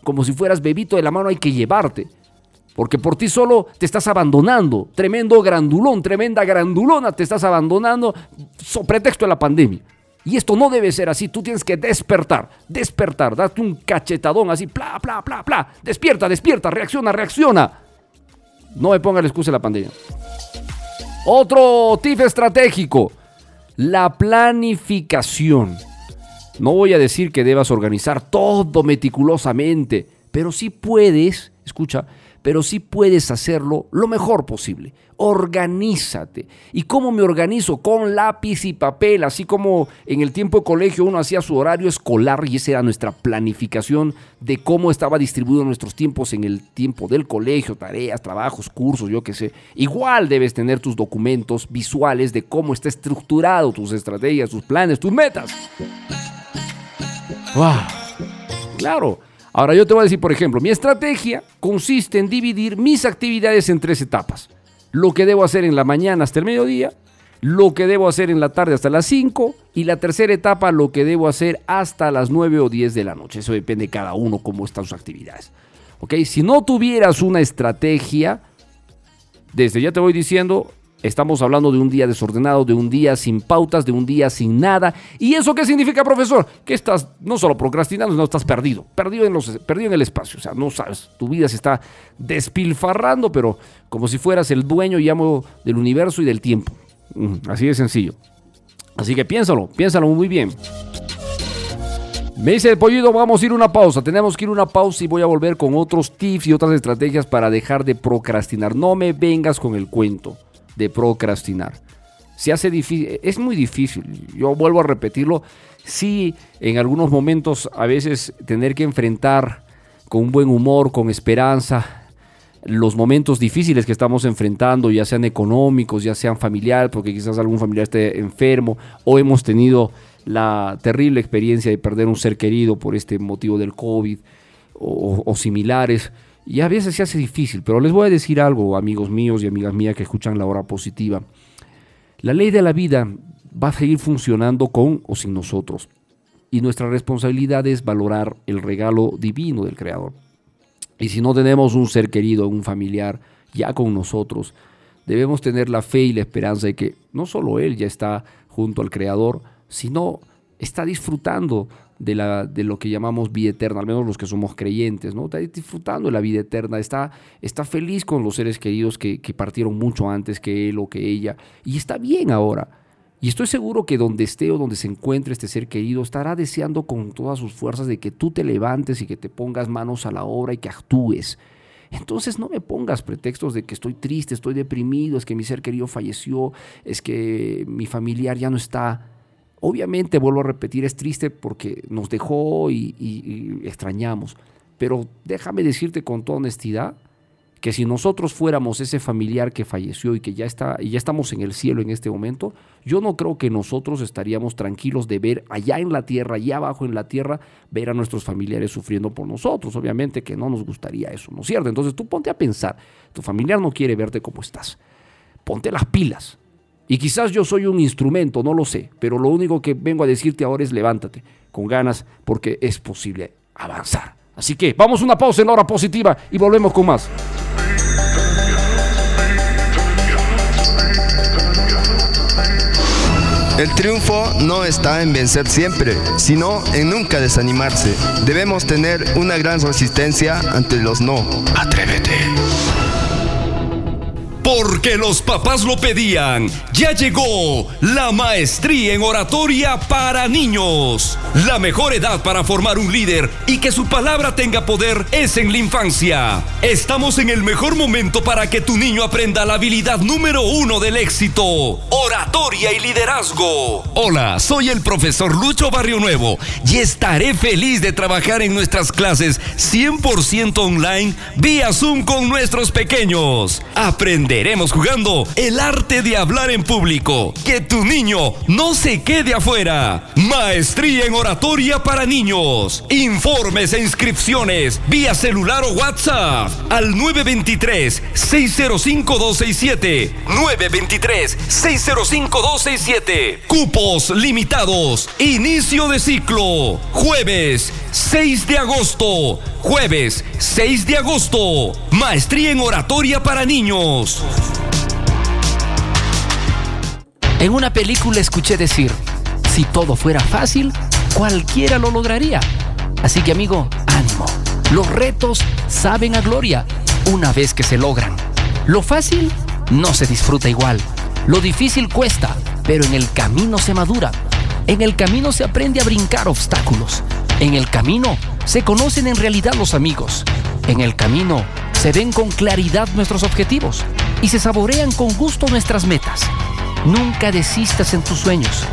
S6: como si fueras bebito de la mano, hay que llevarte. Porque por ti solo te estás abandonando. Tremendo grandulón, tremenda grandulona, te estás abandonando pretexto de la pandemia. Y esto no debe ser así. Tú tienes que despertar, despertar, darte un cachetadón así, pla, pla, pla, pla. Despierta, despierta, reacciona, reacciona. No me ponga la excusa de la pandemia. Otro tip estratégico, la planificación. No voy a decir que debas organizar todo meticulosamente, pero sí puedes, escucha, pero sí puedes hacerlo lo mejor posible. Organízate. ¿Y cómo me organizo? Con lápiz y papel, así como en el tiempo de colegio uno hacía su horario escolar y esa era nuestra planificación de cómo estaba distribuido nuestros tiempos en el tiempo del colegio, tareas, trabajos, cursos, yo qué sé. Igual debes tener tus documentos visuales de cómo está estructurado tus estrategias, tus planes, tus metas. ¡Wow! Claro, Ahora yo te voy a decir, por ejemplo, mi estrategia consiste en dividir mis actividades en tres etapas. Lo que debo hacer en la mañana hasta el mediodía, lo que debo hacer en la tarde hasta las 5 y la tercera etapa lo que debo hacer hasta las 9 o 10 de la noche. Eso depende de cada uno cómo están sus actividades. ¿Ok? Si no tuvieras una estrategia, desde ya te voy diciendo, Estamos hablando de un día desordenado, de un día sin pautas, de un día sin nada. ¿Y eso qué significa, profesor? Que estás no solo procrastinando, sino estás perdido, perdido en, los, perdido en el espacio. O sea, no sabes, tu vida se está despilfarrando, pero como si fueras el dueño y amo del universo y del tiempo. Así de sencillo. Así que piénsalo, piénsalo muy bien. Me dice el pollido, vamos a ir una pausa. Tenemos que ir una pausa y voy a volver con otros tips y otras estrategias para dejar de procrastinar. No me vengas con el cuento de procrastinar. Se hace difícil, es muy difícil, yo vuelvo a repetirlo, sí, en algunos momentos a veces tener que enfrentar con buen humor, con esperanza, los momentos difíciles que estamos enfrentando, ya sean económicos, ya sean familiares, porque quizás algún familiar esté enfermo, o hemos tenido la terrible experiencia de perder un ser querido por este motivo del COVID o similares. Y a veces se hace difícil, pero les voy a decir algo, amigos míos y amigas mías que escuchan la hora positiva. La ley de la vida va a seguir funcionando con o sin nosotros. Y nuestra responsabilidad es valorar el regalo divino del Creador. Y si no tenemos un ser querido, un familiar ya con nosotros, debemos tener la fe y la esperanza de que no solo Él ya está junto al Creador, sino está disfrutando de, la, de lo que llamamos vida eterna, al menos los que somos creyentes, ¿no? Está disfrutando de la vida eterna, está, está feliz con los seres queridos que, que partieron mucho antes que él o que ella, y está bien ahora. Y estoy seguro que donde esté o donde se encuentre este ser querido estará deseando con todas sus fuerzas de que tú te levantes y que te pongas manos a la obra y que actúes. Entonces no me pongas pretextos de que estoy triste, estoy deprimido, es que mi ser querido falleció, es que mi familiar ya no está. Obviamente, vuelvo a repetir, es triste porque nos dejó y, extrañamos. Pero déjame decirte con toda honestidad que si nosotros fuéramos ese familiar que falleció y que ya está y ya estamos en el cielo en este momento, yo no creo que nosotros estaríamos tranquilos de ver allá en la tierra, allá abajo en la tierra, ver a nuestros familiares sufriendo por nosotros. Obviamente que no nos gustaría eso, ¿no es cierto? Entonces tú ponte a pensar, tu familiar no quiere verte como estás. Ponte las pilas. Y quizás yo soy un instrumento, no lo sé, pero lo único que vengo a decirte ahora es levántate con ganas porque es posible avanzar. Así que vamos a una pausa en la hora positiva y volvemos con más.
S9: El triunfo no está en vencer siempre, sino en nunca desanimarse. Debemos tener una gran resistencia ante los no. Atrévete.
S10: Porque los papás lo pedían. Ya llegó la maestría en oratoria para niños. La mejor edad para formar un líder y que su palabra tenga poder es en la infancia. Estamos en el mejor momento para que tu niño aprenda la habilidad número uno del éxito. Oratoria y liderazgo. Hola, soy el profesor Lucho Barrio Nuevo y estaré feliz de trabajar en nuestras clases 100% online vía Zoom con nuestros pequeños. Aprenderemos jugando el arte de hablar en público. Que tu niño no se quede afuera. Maestría en oratoria para niños. Informes e inscripciones vía celular o WhatsApp al 923-605-267. 923-605-267. Cupos limitados. Inicio de ciclo. Jueves 6 de agosto. Jueves 6 de agosto. Maestría en oratoria para niños.
S11: En una película escuché decir, si todo fuera fácil, cualquiera lo lograría. Así que amigo, ánimo. Los retos saben a gloria una vez que se logran. Lo fácil no se disfruta igual. Lo difícil cuesta, pero en el camino se madura. En el camino se aprende a brincar obstáculos. En el camino se conocen en realidad los amigos. En el camino se ven con claridad nuestros objetivos y se saborean con gusto nuestras metas. Nunca desistas en tus sueños,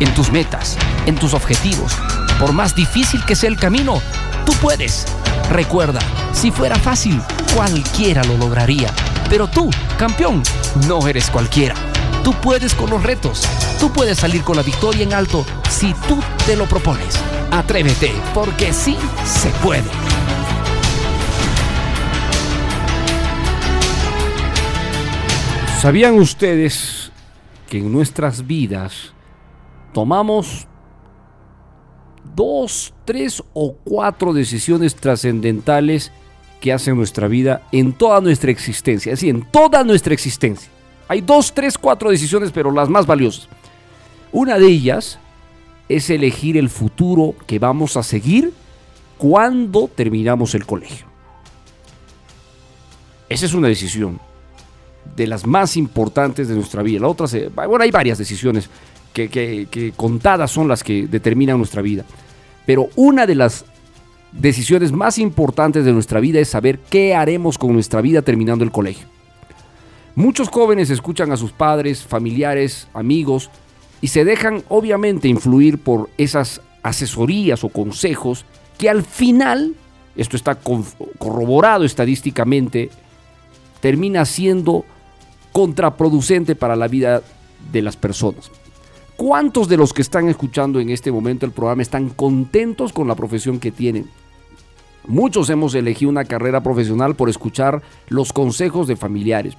S11: en tus metas, en tus objetivos. Por más difícil que sea el camino, tú puedes. Recuerda, si fuera fácil, cualquiera lo lograría. Pero tú, campeón, no eres cualquiera. Tú puedes con los retos. Tú puedes salir con la victoria en alto si tú te lo propones. Atrévete, porque sí se puede.
S6: ¿Sabían ustedes que en nuestras vidas tomamos dos, tres o cuatro decisiones trascendentales que hacen nuestra vida en toda nuestra existencia? Es decir, en toda nuestra existencia. Hay dos, tres, cuatro decisiones, pero las más valiosas. Una de ellas es elegir el futuro que vamos a seguir cuando terminamos el colegio. Esa es una decisión de las más importantes de nuestra vida. La otra, bueno, hay varias decisiones que contadas son las que determinan nuestra vida. Pero una de las decisiones más importantes de nuestra vida es saber qué haremos con nuestra vida terminando el colegio. Muchos jóvenes escuchan a sus padres, familiares, amigos y se dejan obviamente influir por esas asesorías o consejos que al final, esto está corroborado estadísticamente, termina siendo contraproducente para la vida de las personas. ¿Cuántos de los que están escuchando en este momento el programa están contentos con la profesión que tienen? Muchos hemos elegido una carrera profesional por escuchar los consejos de familiares.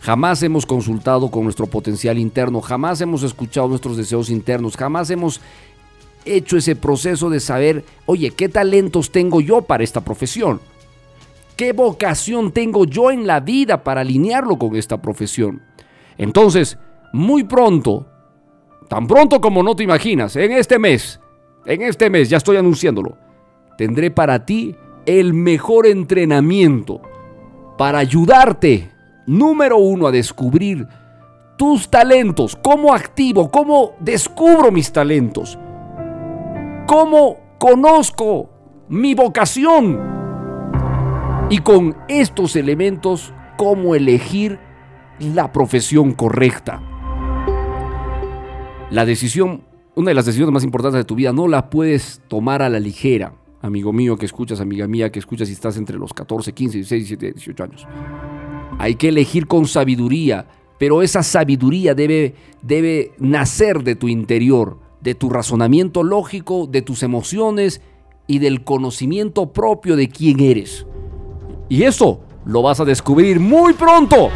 S6: Jamás hemos consultado con nuestro potencial interno, jamás hemos escuchado nuestros deseos internos, jamás hemos hecho ese proceso de saber, oye, ¿qué talentos tengo yo para esta profesión? ¿Qué vocación tengo yo en la vida para alinearlo con esta profesión? Entonces, muy pronto, tan pronto como no te imaginas, en este mes, en este mes, ya estoy anunciándolo, tendré para ti el mejor entrenamiento para ayudarte número uno, a descubrir tus talentos, cómo activo, cómo descubro mis talentos, cómo conozco mi vocación y con estos elementos, cómo elegir la profesión correcta. La decisión, una de las decisiones más importantes de tu vida, no la puedes tomar a la ligera, amigo mío que escuchas, amiga mía que escuchas si estás entre los 14, 15, 16, 17, 18 años. Hay que elegir con sabiduría, pero esa sabiduría debe, debe nacer de tu interior, de tu razonamiento lógico, de tus emociones y del conocimiento propio de quién eres. Y eso lo vas a descubrir muy pronto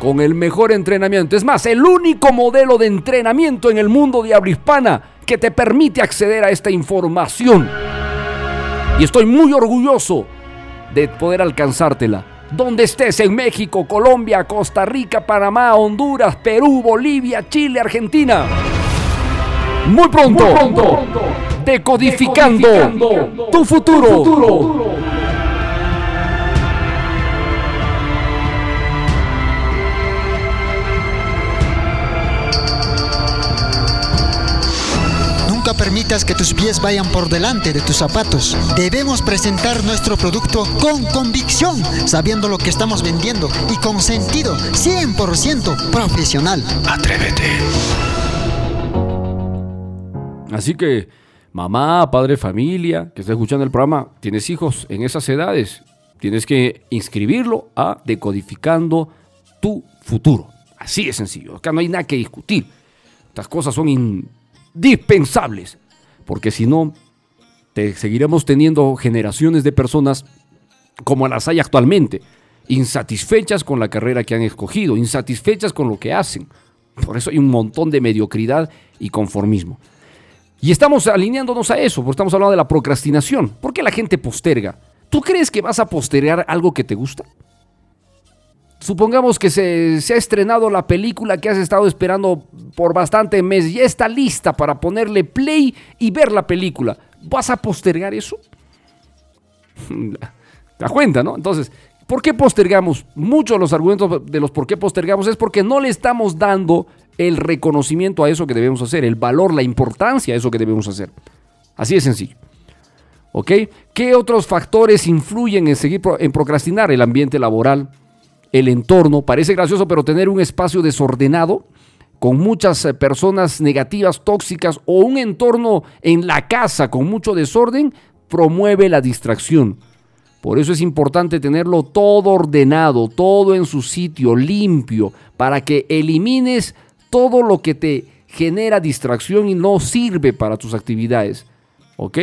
S6: con el mejor entrenamiento. Es más, el único modelo de entrenamiento en el mundo de habla que te permite acceder a esta información. Y estoy muy orgulloso de poder alcanzártela donde estés en México, Colombia, Costa Rica, Panamá, Honduras, Perú, Bolivia, Chile, Argentina. Muy pronto, decodificando, tu futuro.
S8: Permitas que tus pies vayan por delante de tus zapatos. Debemos presentar nuestro producto con convicción, sabiendo lo que estamos vendiendo y con sentido 100% profesional.
S1: Atrévete.
S6: Así que, mamá, padre, familia, que está escuchando el programa, tienes hijos en esas edades, tienes que inscribirlo a Decodificando tu Futuro. Así de sencillo. Acá no hay nada que discutir. Estas cosas son indispensables, porque si no, te seguiremos teniendo generaciones de personas como las hay actualmente, insatisfechas con la carrera que han escogido, insatisfechas con lo que hacen. Por eso hay un montón de mediocridad y conformismo. Y estamos alineándonos a eso, porque estamos hablando de la procrastinación. ¿Por qué la gente posterga? ¿Tú crees que vas a postergar algo que te gusta? Supongamos que se, ha estrenado la película que has estado esperando por bastante meses, ya está lista para ponerle play y ver la película. ¿Vas a postergar eso? ¿Te das cuenta, no? Entonces, ¿por qué postergamos? Muchos de los argumentos de los por qué postergamos es porque no le estamos dando el reconocimiento a eso que debemos hacer, el valor, la importancia a eso que debemos hacer. Así de sencillo. ¿Ok? ¿Qué otros factores influyen en seguir en procrastinar? El ambiente laboral, el entorno. Parece gracioso, pero tener un espacio desordenado con muchas eh, personas negativas, tóxicas o un entorno en la casa con mucho desorden promueve la distracción. Por eso es importante tenerlo todo ordenado, todo en su sitio, limpio, para que elimines todo lo que te genera distracción y no sirve para tus actividades. ¿Ok?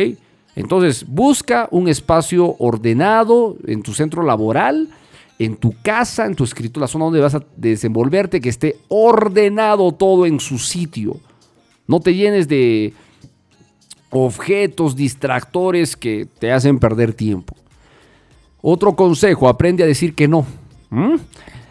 S6: Entonces, busca un espacio ordenado en tu centro laboral en tu casa, en tu escrito, la zona donde vas a desenvolverte, que esté ordenado todo en su sitio. No te llenes de objetos distractores que te hacen perder tiempo. Otro consejo, aprende a decir que no.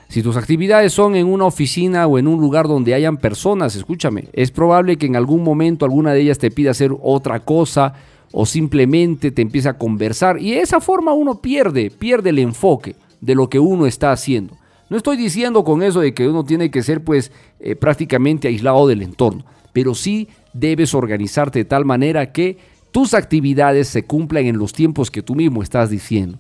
S6: Si tus actividades son en una oficina o en un lugar donde hayan personas, escúchame, es probable que en algún momento alguna de ellas te pida hacer otra cosa o simplemente te empiece a conversar y de esa forma uno pierde, pierde el enfoque de lo que uno está haciendo. No estoy diciendo con eso de que uno tiene que ser pues eh, prácticamente aislado del entorno, pero sí debes organizarte de tal manera que tus actividades se cumplan en los tiempos que tú mismo estás diciendo.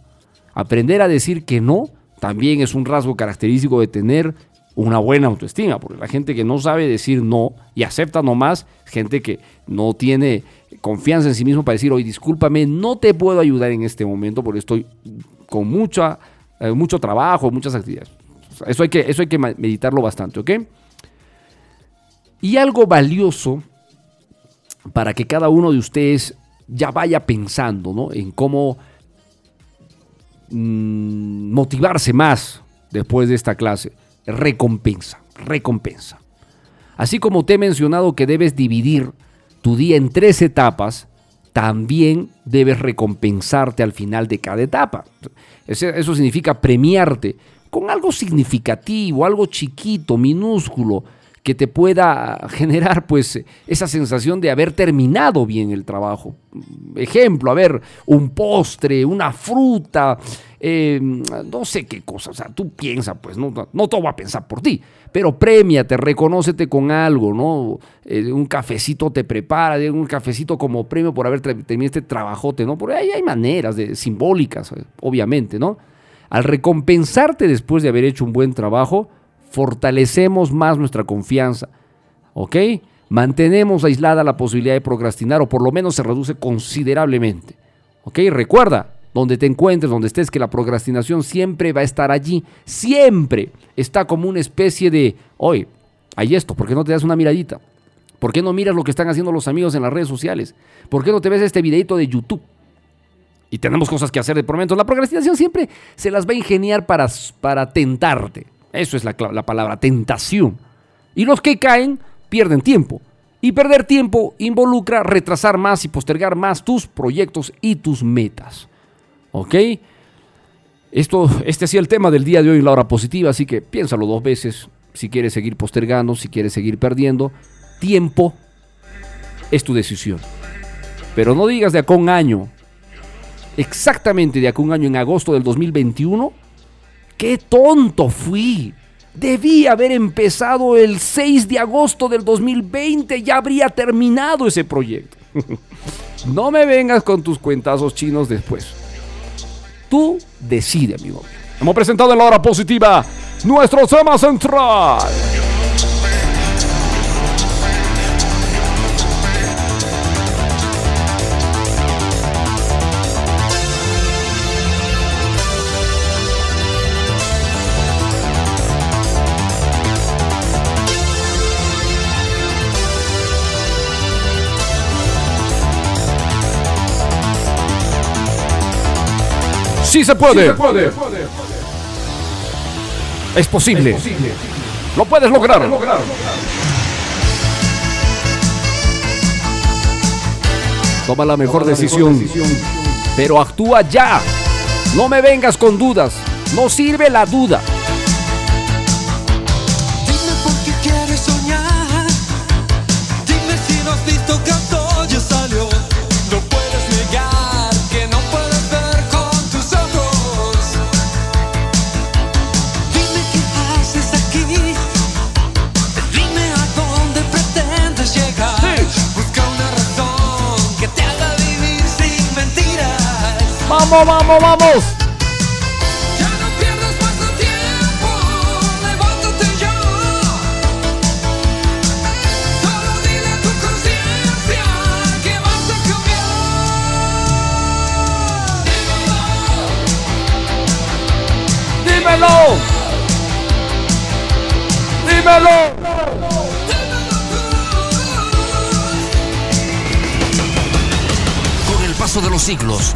S6: Aprender a decir que no también es un rasgo característico de tener una buena autoestima, porque la gente que no sabe decir no y acepta nomás, gente que no tiene confianza en sí mismo para decir, oye, discúlpame, no te puedo ayudar en este momento porque estoy con mucha eh, mucho trabajo, muchas actividades. Eso hay, que, eso hay que meditarlo bastante, ¿ok? Y algo valioso para que cada uno de ustedes ya vaya pensando ¿no? en cómo mm, motivarse más después de esta clase. Recompensa, recompensa. Así como te he mencionado que debes dividir tu día en tres etapas, también debes recompensarte al final de cada etapa. Eso significa premiarte con algo significativo, algo chiquito, minúsculo, que te pueda generar pues esa sensación de haber terminado bien el trabajo. Ejemplo, a ver, un postre, una fruta, eh, no sé qué cosa, o sea, tú piensas, pues no, no todo va a pensar por ti, pero premiate, reconócete con algo, ¿no? Eh, un cafecito te prepara, un cafecito como premio por haber terminado este trabajote, ¿no? Por ahí hay maneras de, simbólicas, eh, obviamente, ¿no? Al recompensarte después de haber hecho un buen trabajo, fortalecemos más nuestra confianza, ¿ok? Mantenemos aislada la posibilidad de procrastinar o por lo menos se reduce considerablemente, ¿ok? Recuerda, donde te encuentres, donde estés, que la procrastinación siempre va a estar allí, siempre está como una especie de, oye, hay esto, ¿por qué no te das una miradita? ¿Por qué no miras lo que están haciendo los amigos en las redes sociales? ¿Por qué no te ves este videito de YouTube? Y tenemos cosas que hacer de por. La procrastinación siempre se las va a ingeniar para, para tentarte. Eso es la, la palabra, tentación. Y los que caen pierden tiempo. Y perder tiempo involucra retrasar más y postergar más tus proyectos y tus metas. ¿Ok? Esto, este ha sido el tema del día de hoy la hora positiva, así que piénsalo dos veces si quieres seguir postergando, si quieres seguir perdiendo. Tiempo es tu decisión. Pero no digas de acá un año, exactamente de acá un año en agosto del 2021, qué tonto fui. Debí haber empezado el 6 de agosto del 2020, ya habría terminado ese proyecto. no me vengas con tus cuentazos chinos después. Tú decide, amigo. Hemos presentado en la hora positiva nuestro tema central. Sí se puede. Es posible. Lo puedes lograr. Toma la mejor decisión. Pero actúa ya. No me vengas con dudas. No sirve la duda. Vamos, vamos, vamos.
S12: Ya no pierdas más tu tiempo. Levántate ya. Solo dile a tu conciencia que vas a
S6: Dímelo. Dímelo.
S1: Con el paso de los siglos,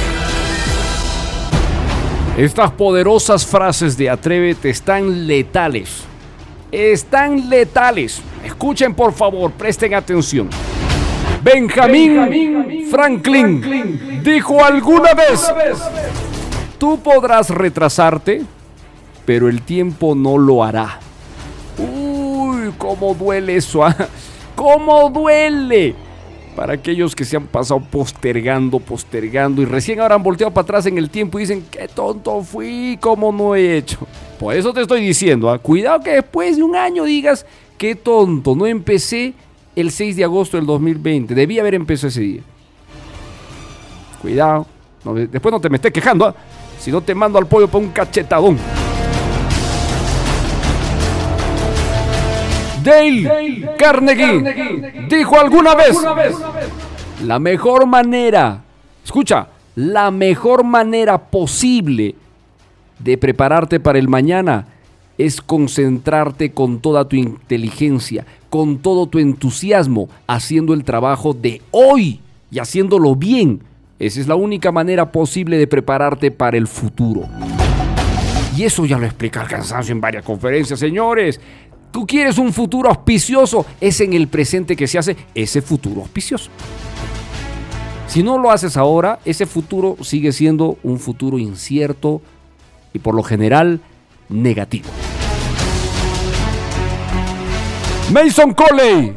S6: Estas poderosas frases de Atrévete están letales. Están letales. Escuchen por favor, presten atención. Benjamin Franklin dijo alguna vez, tú podrás retrasarte, pero el tiempo no lo hará. Uy, cómo duele eso. ah. ¿Cómo duele? Para aquellos que se han pasado postergando, postergando y recién ahora han volteado para atrás en el tiempo y dicen, qué tonto fui, cómo no he hecho. Por eso te estoy diciendo, ah, cuidado que después de un año digas, qué tonto, no empecé el 6 de agosto del 2020, debí haber empezado ese día. Cuidado, no, después no te me estés quejando, ah, si no te mando al pollo para un cachetadón. Dale Carnegie dijo alguna vez, la mejor manera, escucha, la mejor manera posible de prepararte para el mañana es concentrarte con toda tu inteligencia, con todo tu entusiasmo, haciendo el trabajo de hoy y haciéndolo bien. Esa es la única manera posible de prepararte para el futuro. Y eso ya lo explica el cansancio en varias conferencias, señores. Tú quieres un futuro auspicioso, es en el presente que se hace ese futuro auspicioso. Si no lo haces ahora, ese futuro sigue siendo un futuro incierto y por lo general negativo. Mason Coley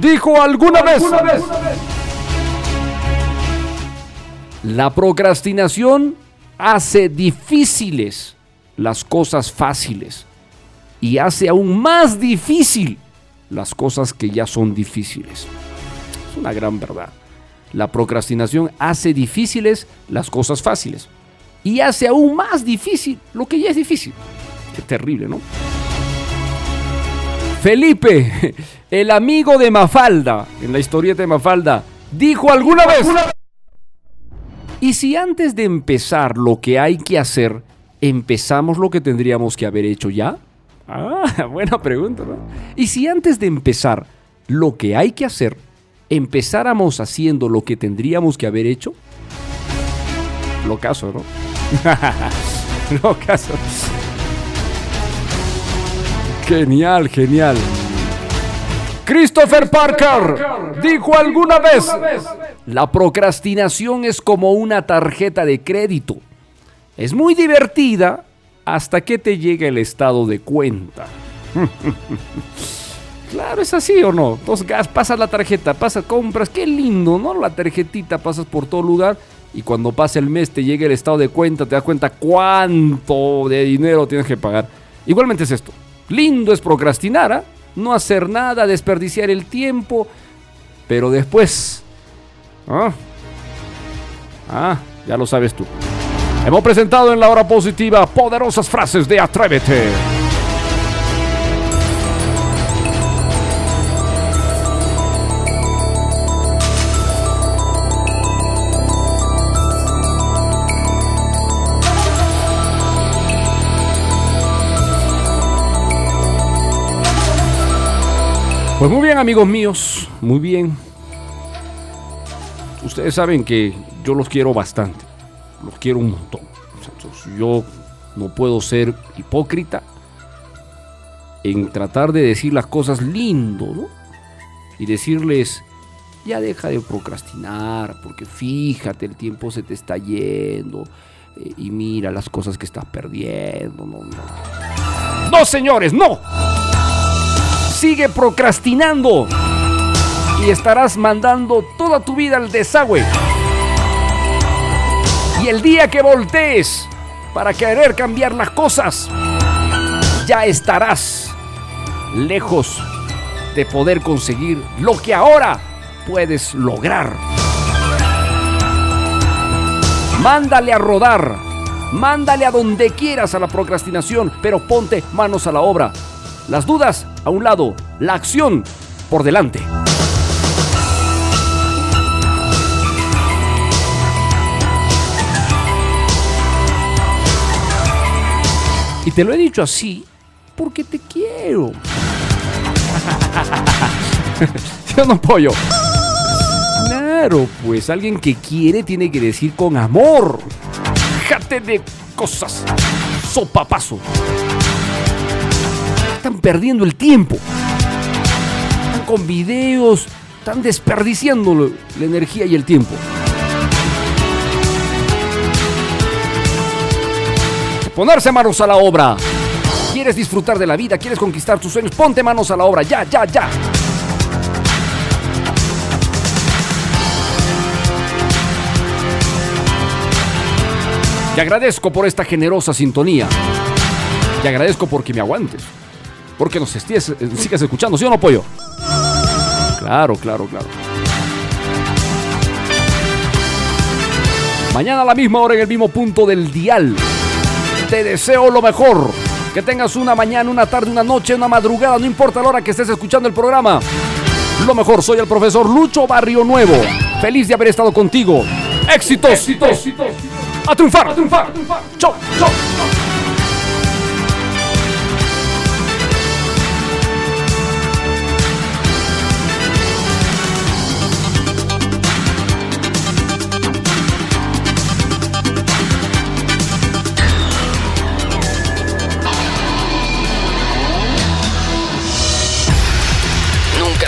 S6: dijo alguna vez, la procrastinación hace difíciles las cosas fáciles y hace aún más difícil las cosas que ya son difíciles. Es una gran verdad. La procrastinación hace difíciles las cosas fáciles y hace aún más difícil lo que ya es difícil. Qué terrible, ¿no? Felipe, el amigo de Mafalda, en la historieta de Mafalda, dijo alguna vez, ¿y si antes de empezar lo que hay que hacer, empezamos lo que tendríamos que haber hecho ya? Ah, buena pregunta, ¿no? ¿Y si antes de empezar lo que hay que hacer, empezáramos haciendo lo que tendríamos que haber hecho? Lo caso, ¿no? Lo caso. Genial, genial. Christopher Parker dijo alguna vez, La procrastinación es como una tarjeta de crédito. Es muy divertida hasta que te llega el estado de cuenta. claro, es así o no. Entonces pasas la tarjeta, pasas, compras, qué lindo, ¿no? La tarjetita pasas por todo lugar y cuando pasa el mes te llega el estado de cuenta, te das cuenta cuánto de dinero tienes que pagar. Igualmente es esto. Lindo es procrastinar, ¿ah? no hacer nada, desperdiciar el tiempo, pero después... ¿ah? Ah, ya lo sabes tú. Hemos presentado en la hora positiva poderosas frases de Atrévete. Pues muy bien, amigos míos, muy bien. Ustedes saben que yo los quiero bastante, los quiero un montón. Yo no puedo ser hipócrita en tratar de decir las cosas lindo, ¿no? Y decirles, ya deja de procrastinar, porque fíjate, el tiempo se te está yendo. eh, Y mira las cosas que estás perdiendo. No. no señores, no. Sigue procrastinando y estarás mandando toda tu vida al desagüe. Y el día que voltees para querer cambiar las cosas, ya estarás lejos de poder conseguir lo que ahora puedes lograr. Mándale a rodar, mándale a donde quieras a la procrastinación, pero ponte manos a la obra. Las dudas a un lado, la acción por delante. Y te lo he dicho así porque te quiero. Yo no pollo. Claro, pues alguien que quiere tiene que decir con amor. Déjate de cosas. Sopapazo. Están perdiendo el tiempo. Están con videos. Están desperdiciando la energía y el tiempo. Ponerse manos a la obra. ¿Quieres disfrutar de la vida? ¿Quieres conquistar tus sueños? Ponte manos a la obra. Ya, ya, ya. Te agradezco por esta generosa sintonía. Te agradezco porque me aguantes. Porque nos estés, eh, sigas escuchando, ¿sí o no, pollo? Claro, claro, claro. Mañana a la misma hora en el mismo punto del dial. Te deseo lo mejor. Que tengas una mañana, una tarde, una noche, una madrugada, no importa la hora que estés escuchando el programa. Lo mejor, soy el profesor Lucho Barrio Nuevo. Feliz de haber estado contigo. Éxitos. Éxitos. A triunfar. A triunfar. Chau, chau.
S13: Nunca